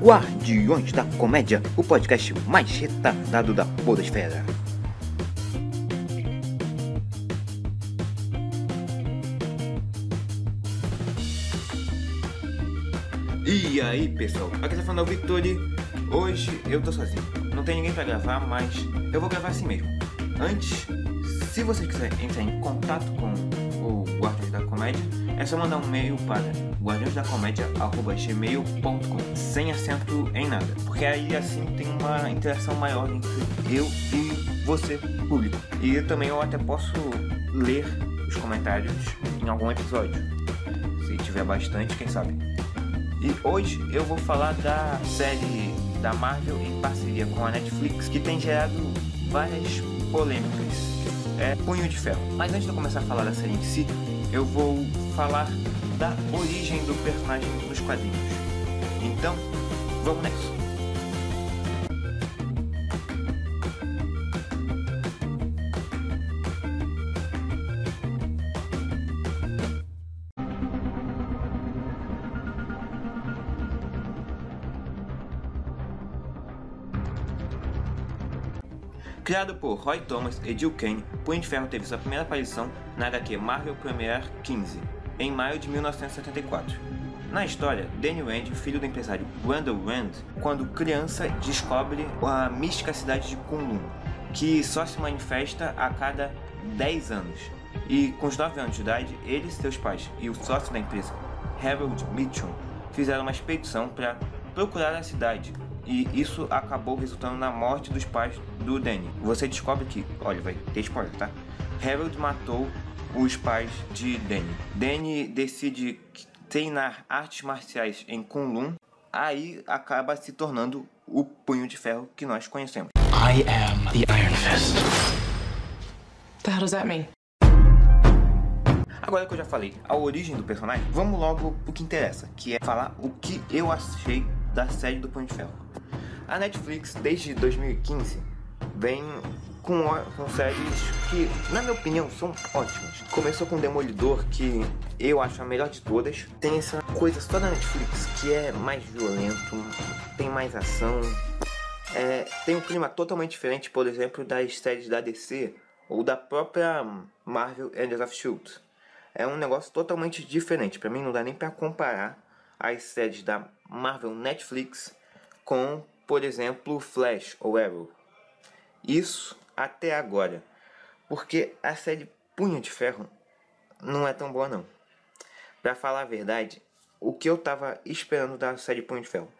Guardiões da Comédia, o podcast mais retardado da podosfera. E aí pessoal, aqui tá falando é o Victory. Hoje eu tô sozinho, não tem ninguém pra gravar, mas eu vou gravar assim mesmo. Antes, se você quiser entrar em contato com o Guardiões da Comédia, é só mandar um e-mail para guardiõesdacomédia.gmail.com sem acento em nada, porque aí assim tem uma interação maior entre eu e você, público. E também eu até posso ler os comentários em algum episódio, se tiver bastante, quem sabe. E hoje eu vou falar da série da Marvel em parceria com a Netflix que tem gerado várias polêmicas. É Punho de Ferro. Mas antes de eu começar a falar da série em si, eu vou falar da origem do personagem nos quadrinhos. Então, vamos nessa. Criado por Roy Thomas e Jill Kane, Punho de Ferro teve sua primeira aparição na HQ Marvel Premiere 15, em maio de 1974. Na história, Danny Rand, filho do empresário Randall Rand, quando criança descobre a mística cidade de Kunlun, que só se manifesta a cada 10 anos. E com os 9 anos de idade, ele, seus pais e o sócio da empresa, Harold Mitchum, fizeram uma expedição para procurar a cidade, e isso acabou resultando na morte dos pais do Danny. Você descobre que, olha, vai ter spoiler, tá? Harold matou os pais de Danny. Danny decide treinar artes marciais em Kunlun, aí acaba se tornando o punho de ferro que nós conhecemos. I am the Iron Fist. The hell does that mean? Agora que eu já falei a origem do personagem, vamos logo pro que interessa, que é falar o que eu achei da série do Punho de Ferro. A Netflix, desde 2015, vem com, com séries que, na minha opinião, são ótimas. Começou com Demolidor, que eu acho a melhor de todas. Tem essa coisa só da Netflix que é mais violento, tem mais ação. É, tem um clima totalmente diferente, por exemplo, das séries da DC ou da própria Marvel Agents of S.H.I.E.L.D. É um negócio totalmente diferente. Para mim não dá nem para comparar as séries da Marvel Netflix com, por exemplo, Flash ou Arrow. Isso até agora. Porque a série Punho de Ferro não é tão boa não. Pra falar a verdade, o que eu tava esperando da série Punho de Ferro?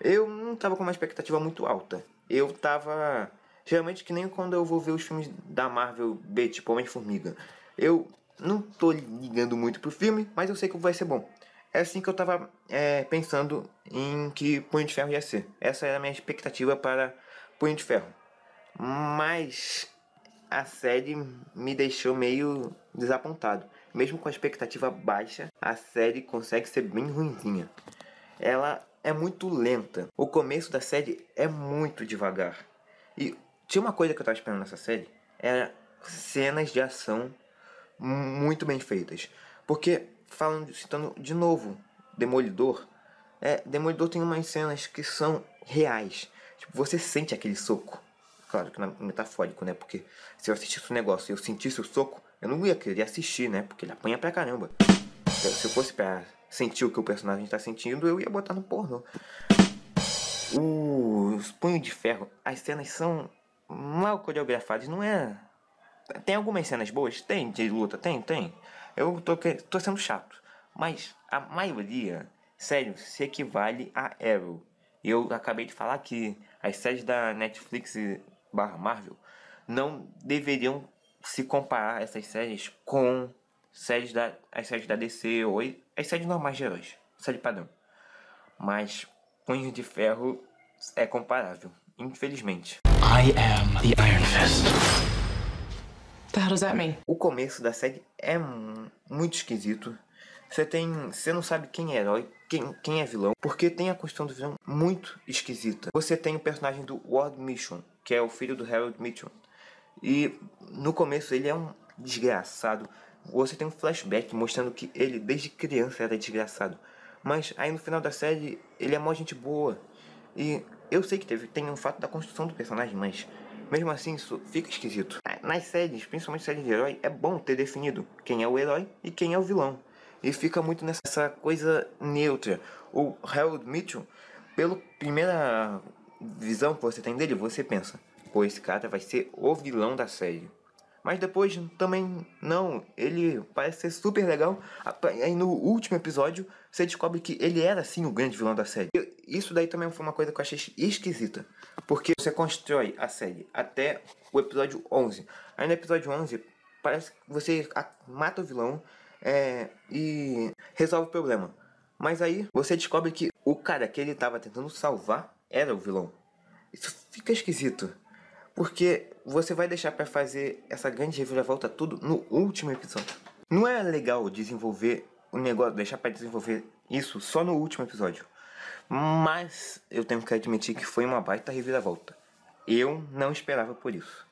Eu não tava com uma expectativa muito alta. Eu tava. Geralmente que nem quando eu vou ver os filmes da Marvel B, tipo Homem-Formiga. Eu não tô ligando muito pro filme, mas eu sei que vai ser bom. É assim que eu tava é, pensando em que Punho de Ferro ia ser. Essa era a minha expectativa para Punho de Ferro. Mas a série me deixou meio desapontado. Mesmo com a expectativa baixa, a série consegue ser bem ruimzinha. Ela é muito lenta. O começo da série é muito devagar. E tinha uma coisa que eu tava esperando nessa série, era cenas de ação muito bem feitas. Porque falando, citando de novo Demolidor, é, Demolidor tem umas cenas que são reais. Tipo, você sente aquele soco. Claro que é metafórico, né? Porque se eu assistisse o negócio e eu sentisse o soco, eu não ia querer assistir, né? Porque ele apanha pra caramba. Se eu fosse pra sentir o que o personagem tá sentindo, eu ia botar no porno. Os punhos de ferro, as cenas são mal coreografadas, não é. Tem algumas cenas boas? Tem, de luta, tem, tem. Eu tô, tô sendo chato. Mas a maioria, sério, se equivale a Arrow. Eu acabei de falar que as séries da Netflix barra Marvel não deveriam se comparar essas séries com séries da, as séries da DC ou as séries normais de heróis. Série padrão. Mas Punho de Ferro é comparável, infelizmente. I am the Iron Fist. The hell does that mean? O começo da série é muito esquisito. Você tem. Você não sabe quem é herói, quem, quem é vilão, porque tem a questão do vilão muito esquisita. Você tem o personagem do Ward Mission, que é o filho do Harold Mitchell. E no começo ele é um desgraçado. Você tem um flashback mostrando que ele desde criança era desgraçado. Mas aí no final da série ele é mó gente boa. E eu sei que teve, tem um fato da construção do personagem, mas mesmo assim isso fica esquisito. Nas séries, principalmente séries de herói, é bom ter definido quem é o herói e quem é o vilão. E fica muito nessa coisa neutra. O Harold Mitchell, pela primeira visão que você tem dele, você pensa, pô, esse cara vai ser o vilão da série. Mas depois também não, ele parece ser super legal. Aí no último episódio você descobre que ele era sim o grande vilão da série. Isso daí também foi uma coisa que eu achei esquisita. Porque você constrói a série até o episódio 11. Aí no episódio 11 parece que você mata o vilão é, e resolve o problema. Mas aí você descobre que o cara que ele estava tentando salvar era o vilão. Isso fica esquisito. Porque você vai deixar para fazer essa grande reviravolta tudo no último episódio. Não é legal desenvolver o negócio, deixar para desenvolver isso só no último episódio. Mas eu tenho que admitir que foi uma baita reviravolta. Eu não esperava por isso.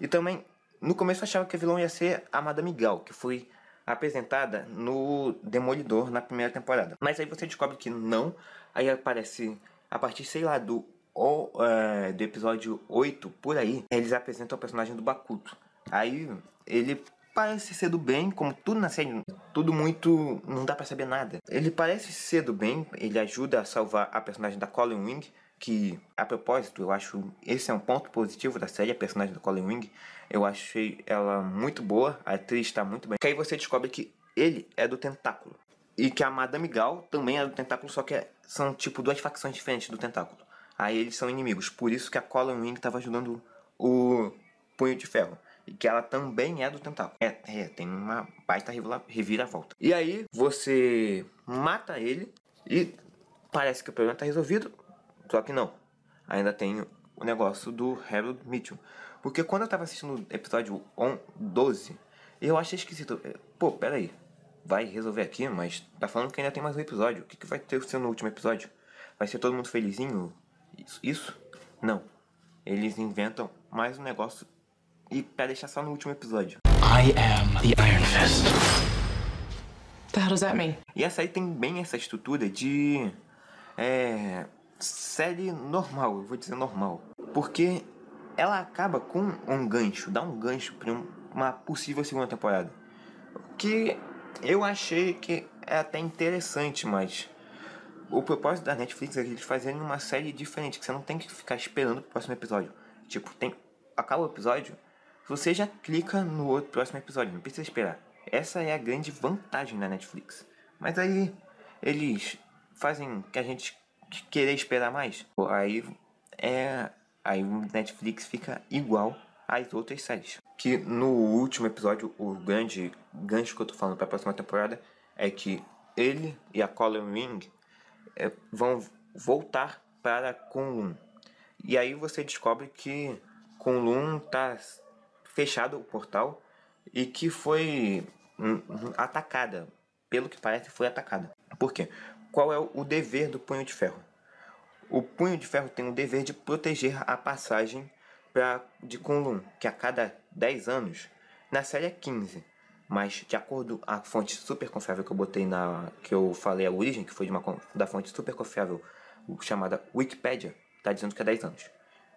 E também, no começo eu achava que a vilão ia ser a Madame Gal, que foi apresentada no Demolidor na primeira temporada. Mas aí você descobre que não. Aí aparece, a partir, sei lá, do ou é, do episódio 8 por aí, eles apresentam o personagem do Bakuto. Aí ele parece ser do bem, como tudo na série, tudo muito. não dá para saber nada. Ele parece ser do bem, ele ajuda a salvar a personagem da Colin Wing, que a propósito, eu acho esse é um ponto positivo da série, a personagem da Colin Wing. Eu achei ela muito boa, a atriz está muito bem. Que aí você descobre que ele é do Tentáculo. E que a Madame Gal também é do Tentáculo, só que é, são tipo duas facções diferentes do Tentáculo. Aí eles são inimigos. Por isso que a Colin Wing estava ajudando o Punho de Ferro. E que ela também é do tentáculo. É, é tem uma baita reviravolta. E aí você mata ele e parece que o problema está resolvido. Só que não. Ainda tem o negócio do Harold Mitchell. Porque quando eu estava assistindo o episódio 12, eu achei esquisito. É, pô, peraí. Vai resolver aqui, mas tá falando que ainda tem mais um episódio. O que, que vai ter ser no último episódio? Vai ser todo mundo felizinho? Isso? Isso? Não. Eles inventam mais um negócio e para deixar só no último episódio. I am the Iron Fist. The hell does that mean? E essa aí tem bem essa estrutura de. É. Série normal, eu vou dizer normal. Porque ela acaba com um gancho, dá um gancho para uma possível segunda temporada. Que eu achei que é até interessante, mas o propósito da Netflix é eles fazerem uma série diferente, que você não tem que ficar esperando o próximo episódio. Tipo, tem. Acaba o episódio, você já clica no outro próximo episódio, não precisa esperar. Essa é a grande vantagem da Netflix. Mas aí eles fazem que a gente querer esperar mais. Aí é. Aí o Netflix fica igual às outras séries. Que no último episódio, o grande gancho que eu tô falando para a próxima temporada é que ele e a Colin Ring é, vão voltar para Kunlun. E aí você descobre que Kunlun está fechado o portal e que foi hum, hum, atacada. Pelo que parece, foi atacada. Por quê? Qual é o dever do Punho de Ferro? O Punho de Ferro tem o dever de proteger a passagem pra, de Kunlun, que a cada 10 anos, na série é 15, mas de acordo com a fonte super confiável que eu botei na que eu falei a origem, que foi de uma da fonte super confiável chamada Wikipedia, tá dizendo que é 10 anos.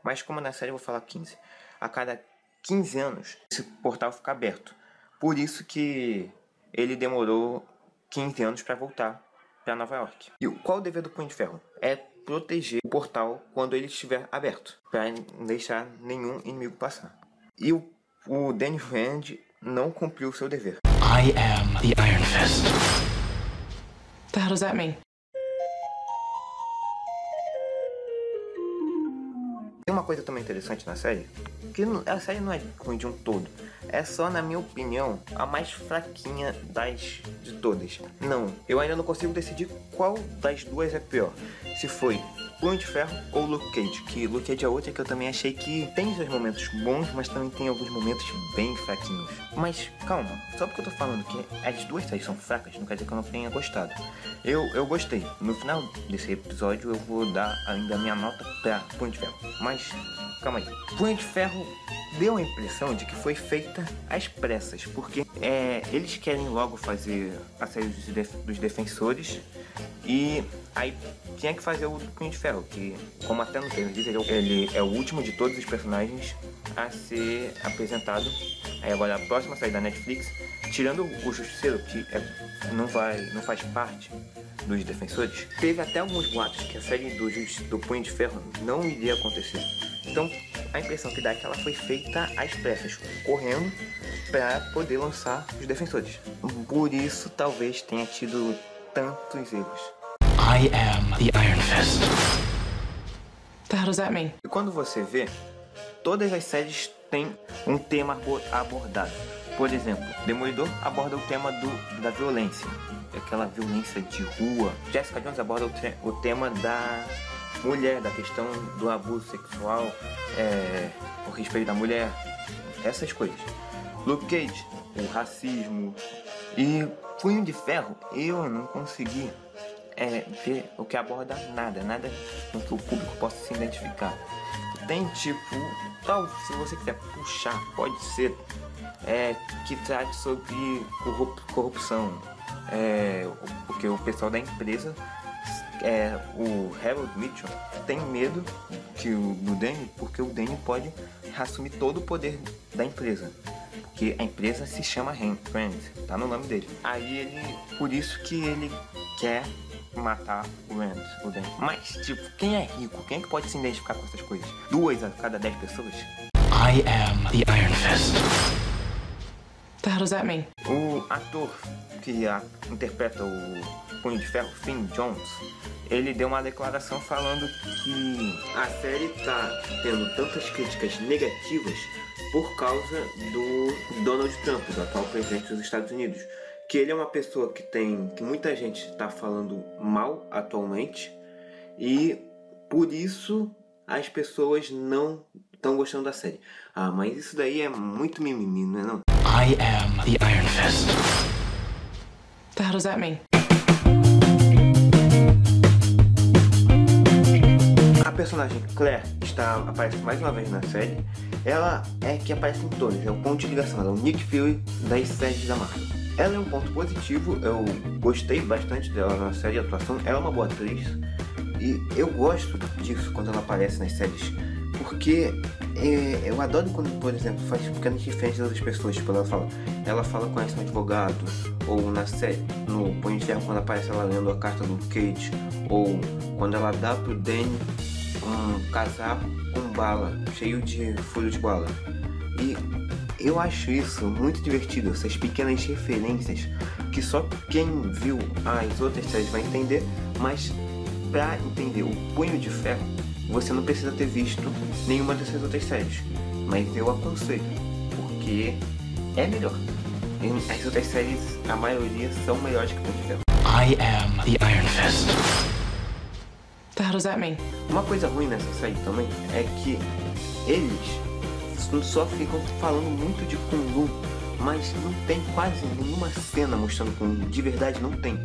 Mas como na série eu vou falar 15. A cada 15 anos esse portal fica aberto. Por isso que ele demorou 15 anos para voltar para Nova York. E qual o dever do Punho de Ferro? É proteger o portal quando ele estiver aberto, para não deixar nenhum inimigo passar. E o, o Danny Rand não cumpriu o seu dever. I am the Iron Fist. The hell does that mean? Tem uma coisa também interessante na série, que a série não é ruim de um todo. É só, na minha opinião, a mais fraquinha das de todas. Não, eu ainda não consigo decidir qual das duas é pior. Se foi Punho de Ferro ou Luke Cage, que Luke Cage é outra que eu também achei que tem seus momentos bons, mas também tem alguns momentos bem fraquinhos. Mas calma, só porque eu tô falando que as duas séries são fracas, não quer dizer que eu não tenha gostado. Eu, eu gostei. No final desse episódio eu vou dar ainda a minha nota pra Punho de Ferro. Mas calma aí. Punho de Ferro deu a impressão de que foi feita às pressas, porque é, eles querem logo fazer a série dos, def dos defensores e Aí tinha que fazer o Punho de Ferro, que, como até no trailer diz, ele é ele é o último de todos os personagens a ser apresentado. Aí agora a próxima série da Netflix, tirando o Justiceiro, que é- não, vai, não faz parte dos defensores, teve até alguns boatos que a série do, do Punho de Ferro não iria acontecer. Então a impressão que dá é que ela foi feita às pressas, correndo para poder lançar os defensores. Por isso talvez tenha tido tantos erros. I am the Iron Fist. The hell does that mean? E quando você vê, todas as séries têm um tema abo- abordado. Por exemplo, Demolidor aborda o tema do, da violência, aquela violência de rua. Jessica Jones aborda o, te- o tema da mulher, da questão do abuso sexual, é, o respeito da mulher, essas coisas. Luke Cage, o racismo. E Punho de Ferro, eu não consegui é, ver o que aborda nada, nada com que o público possa se identificar. Tem tipo, tal, se você quiser puxar, pode ser é, que trate sobre corrup- corrupção, é, porque o pessoal da empresa, é, o Harold Mitchell, tem medo que o, do Danny, porque o Danny pode assumir todo o poder da empresa. Porque a empresa se chama Hand- Friend, tá no nome dele. Aí ele, por isso que ele quer matar o Rand, o Dan. Mas, tipo, quem é rico? Quem é que pode se identificar com essas coisas? Duas a cada dez pessoas? I am the Iron Fist. The hell does that mean? O ator que a- interpreta o Punho de Ferro, Finn Jones, ele deu uma declaração falando que a série tá tendo tantas críticas negativas por causa do Donald Trump, do atual presidente dos Estados Unidos. Que ele é uma pessoa que tem. que muita gente está falando mal atualmente e por isso as pessoas não estão gostando da série. Ah, mas isso daí é muito mimimi, não é não? I am the Iron Fist. The hell does that mean? A personagem Claire está aparece mais uma vez na série. Ela é que aparece em todas, é o ponto de ligação, ela é o Nick Fury das séries da Marvel. Ela é um ponto positivo, eu gostei bastante dela na série, a atuação, ela é uma boa atriz. E eu gosto disso quando ela aparece nas séries, porque é, eu adoro quando, por exemplo, faz pequenas referências das pessoas. Tipo, ela fala, ela fala com esse advogado, ou na série, no Punho de Ferro, quando aparece ela lendo a carta do Cage, ou quando ela dá pro Danny um casaco com bala, cheio de folha de bala. E eu acho isso muito divertido, essas pequenas referências que só quem viu as outras séries vai entender, mas pra entender o Punho de Ferro, você não precisa ter visto nenhuma dessas outras séries. Mas eu aconselho, porque é melhor. As outras séries, a maioria, são melhores que o Punho de Ferro. I am the Iron Fist. The hell does that mean? Uma coisa ruim nessa série também é que eles só ficam falando muito de Kung Lu, mas não tem quase nenhuma cena mostrando Kung Lu. De verdade, não tem.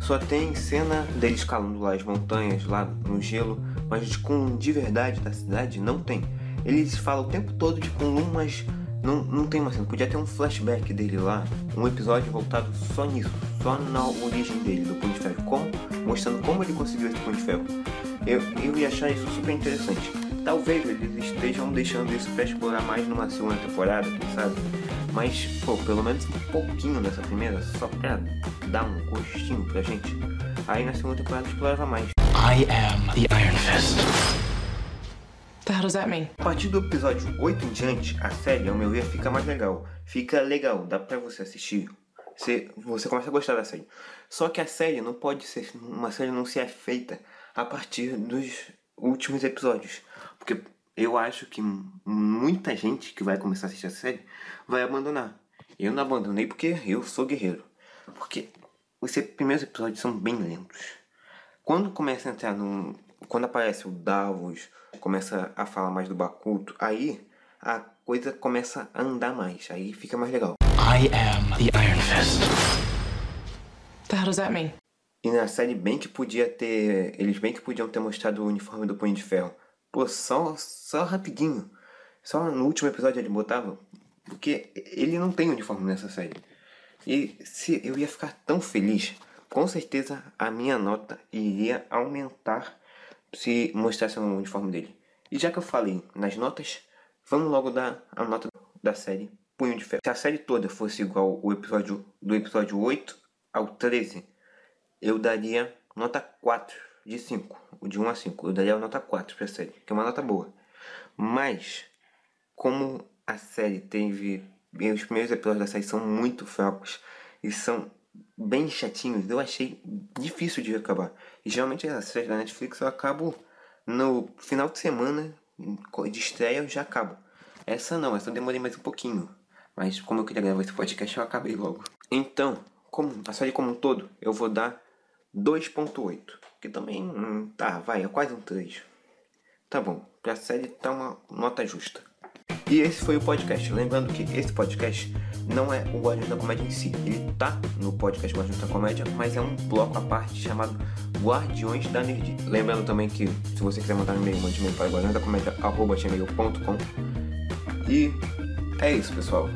Só tem cena deles escalando lá as montanhas, lá no gelo, mas de Kung Lu de verdade da cidade não tem. Eles falam o tempo todo de Kung Lu, mas não, não tem uma cena. Podia ter um flashback dele lá, um episódio voltado só nisso, só na origem dele, do Punho de Ferro, como, mostrando como ele conseguiu esse Punho de Ferro. Eu, eu ia achar isso super interessante. Talvez eles estejam deixando isso pra explorar mais numa segunda temporada, quem sabe? Mas, pô, pelo menos um pouquinho nessa primeira, só pra dar um gostinho pra gente. Aí na segunda temporada explorava mais. I am the Iron Fist. The hell does that mean? A partir do episódio 8 em diante, a série, ao meu ver, fica mais legal. Fica legal, dá pra você assistir. Você, você começa a gostar da série. Só que a série não pode ser. Uma série não se é feita a partir dos últimos episódios. Porque eu acho que muita gente que vai começar a assistir a série vai abandonar. Eu não abandonei porque eu sou guerreiro. Porque os primeiros episódios são bem lentos. Quando começa a entrar num. Quando aparece o Davos, começa a falar mais do Bakuto, aí a coisa começa a andar mais, aí fica mais legal. I am the Iron Fist. The hell does that mean? E na série bem que podia ter. Eles bem que podiam ter mostrado o uniforme do Punho de Ferro. Pô, só, só rapidinho. Só no último episódio ele botava. Porque ele não tem uniforme nessa série. E se eu ia ficar tão feliz com certeza a minha nota iria aumentar se mostrasse o uniforme dele. E já que eu falei nas notas, vamos logo dar a nota da série Punho de Ferro. Se a série toda fosse igual o episódio do episódio 8 ao 13, eu daria nota 4 de 5, de 1 a 5. Eu daria a nota 4 pra série, que é uma nota boa. Mas, como a série teve. Os primeiros episódios da série são muito fracos e são bem chatinhos, eu achei difícil de acabar. E geralmente as séries da Netflix eu acabo no final de semana de estreia eu já acabo. Essa não, essa eu demorei mais um pouquinho. Mas como eu queria gravar esse podcast, eu acabei logo. Então, como a série como um todo, eu vou dar 2.8. Que também, hum, tá, vai, é quase um 3. Tá bom, pra série tá uma nota justa. E esse foi o podcast. Lembrando que esse podcast não é o Guardiões da Comédia em si. Ele tá no podcast Guardiões da Comédia, mas é um bloco à parte chamado Guardiões da Nerd. Lembrando também que se você quiser mandar um e-mail, mande e-mail para guardiõesdacomédia.com E é isso, pessoal.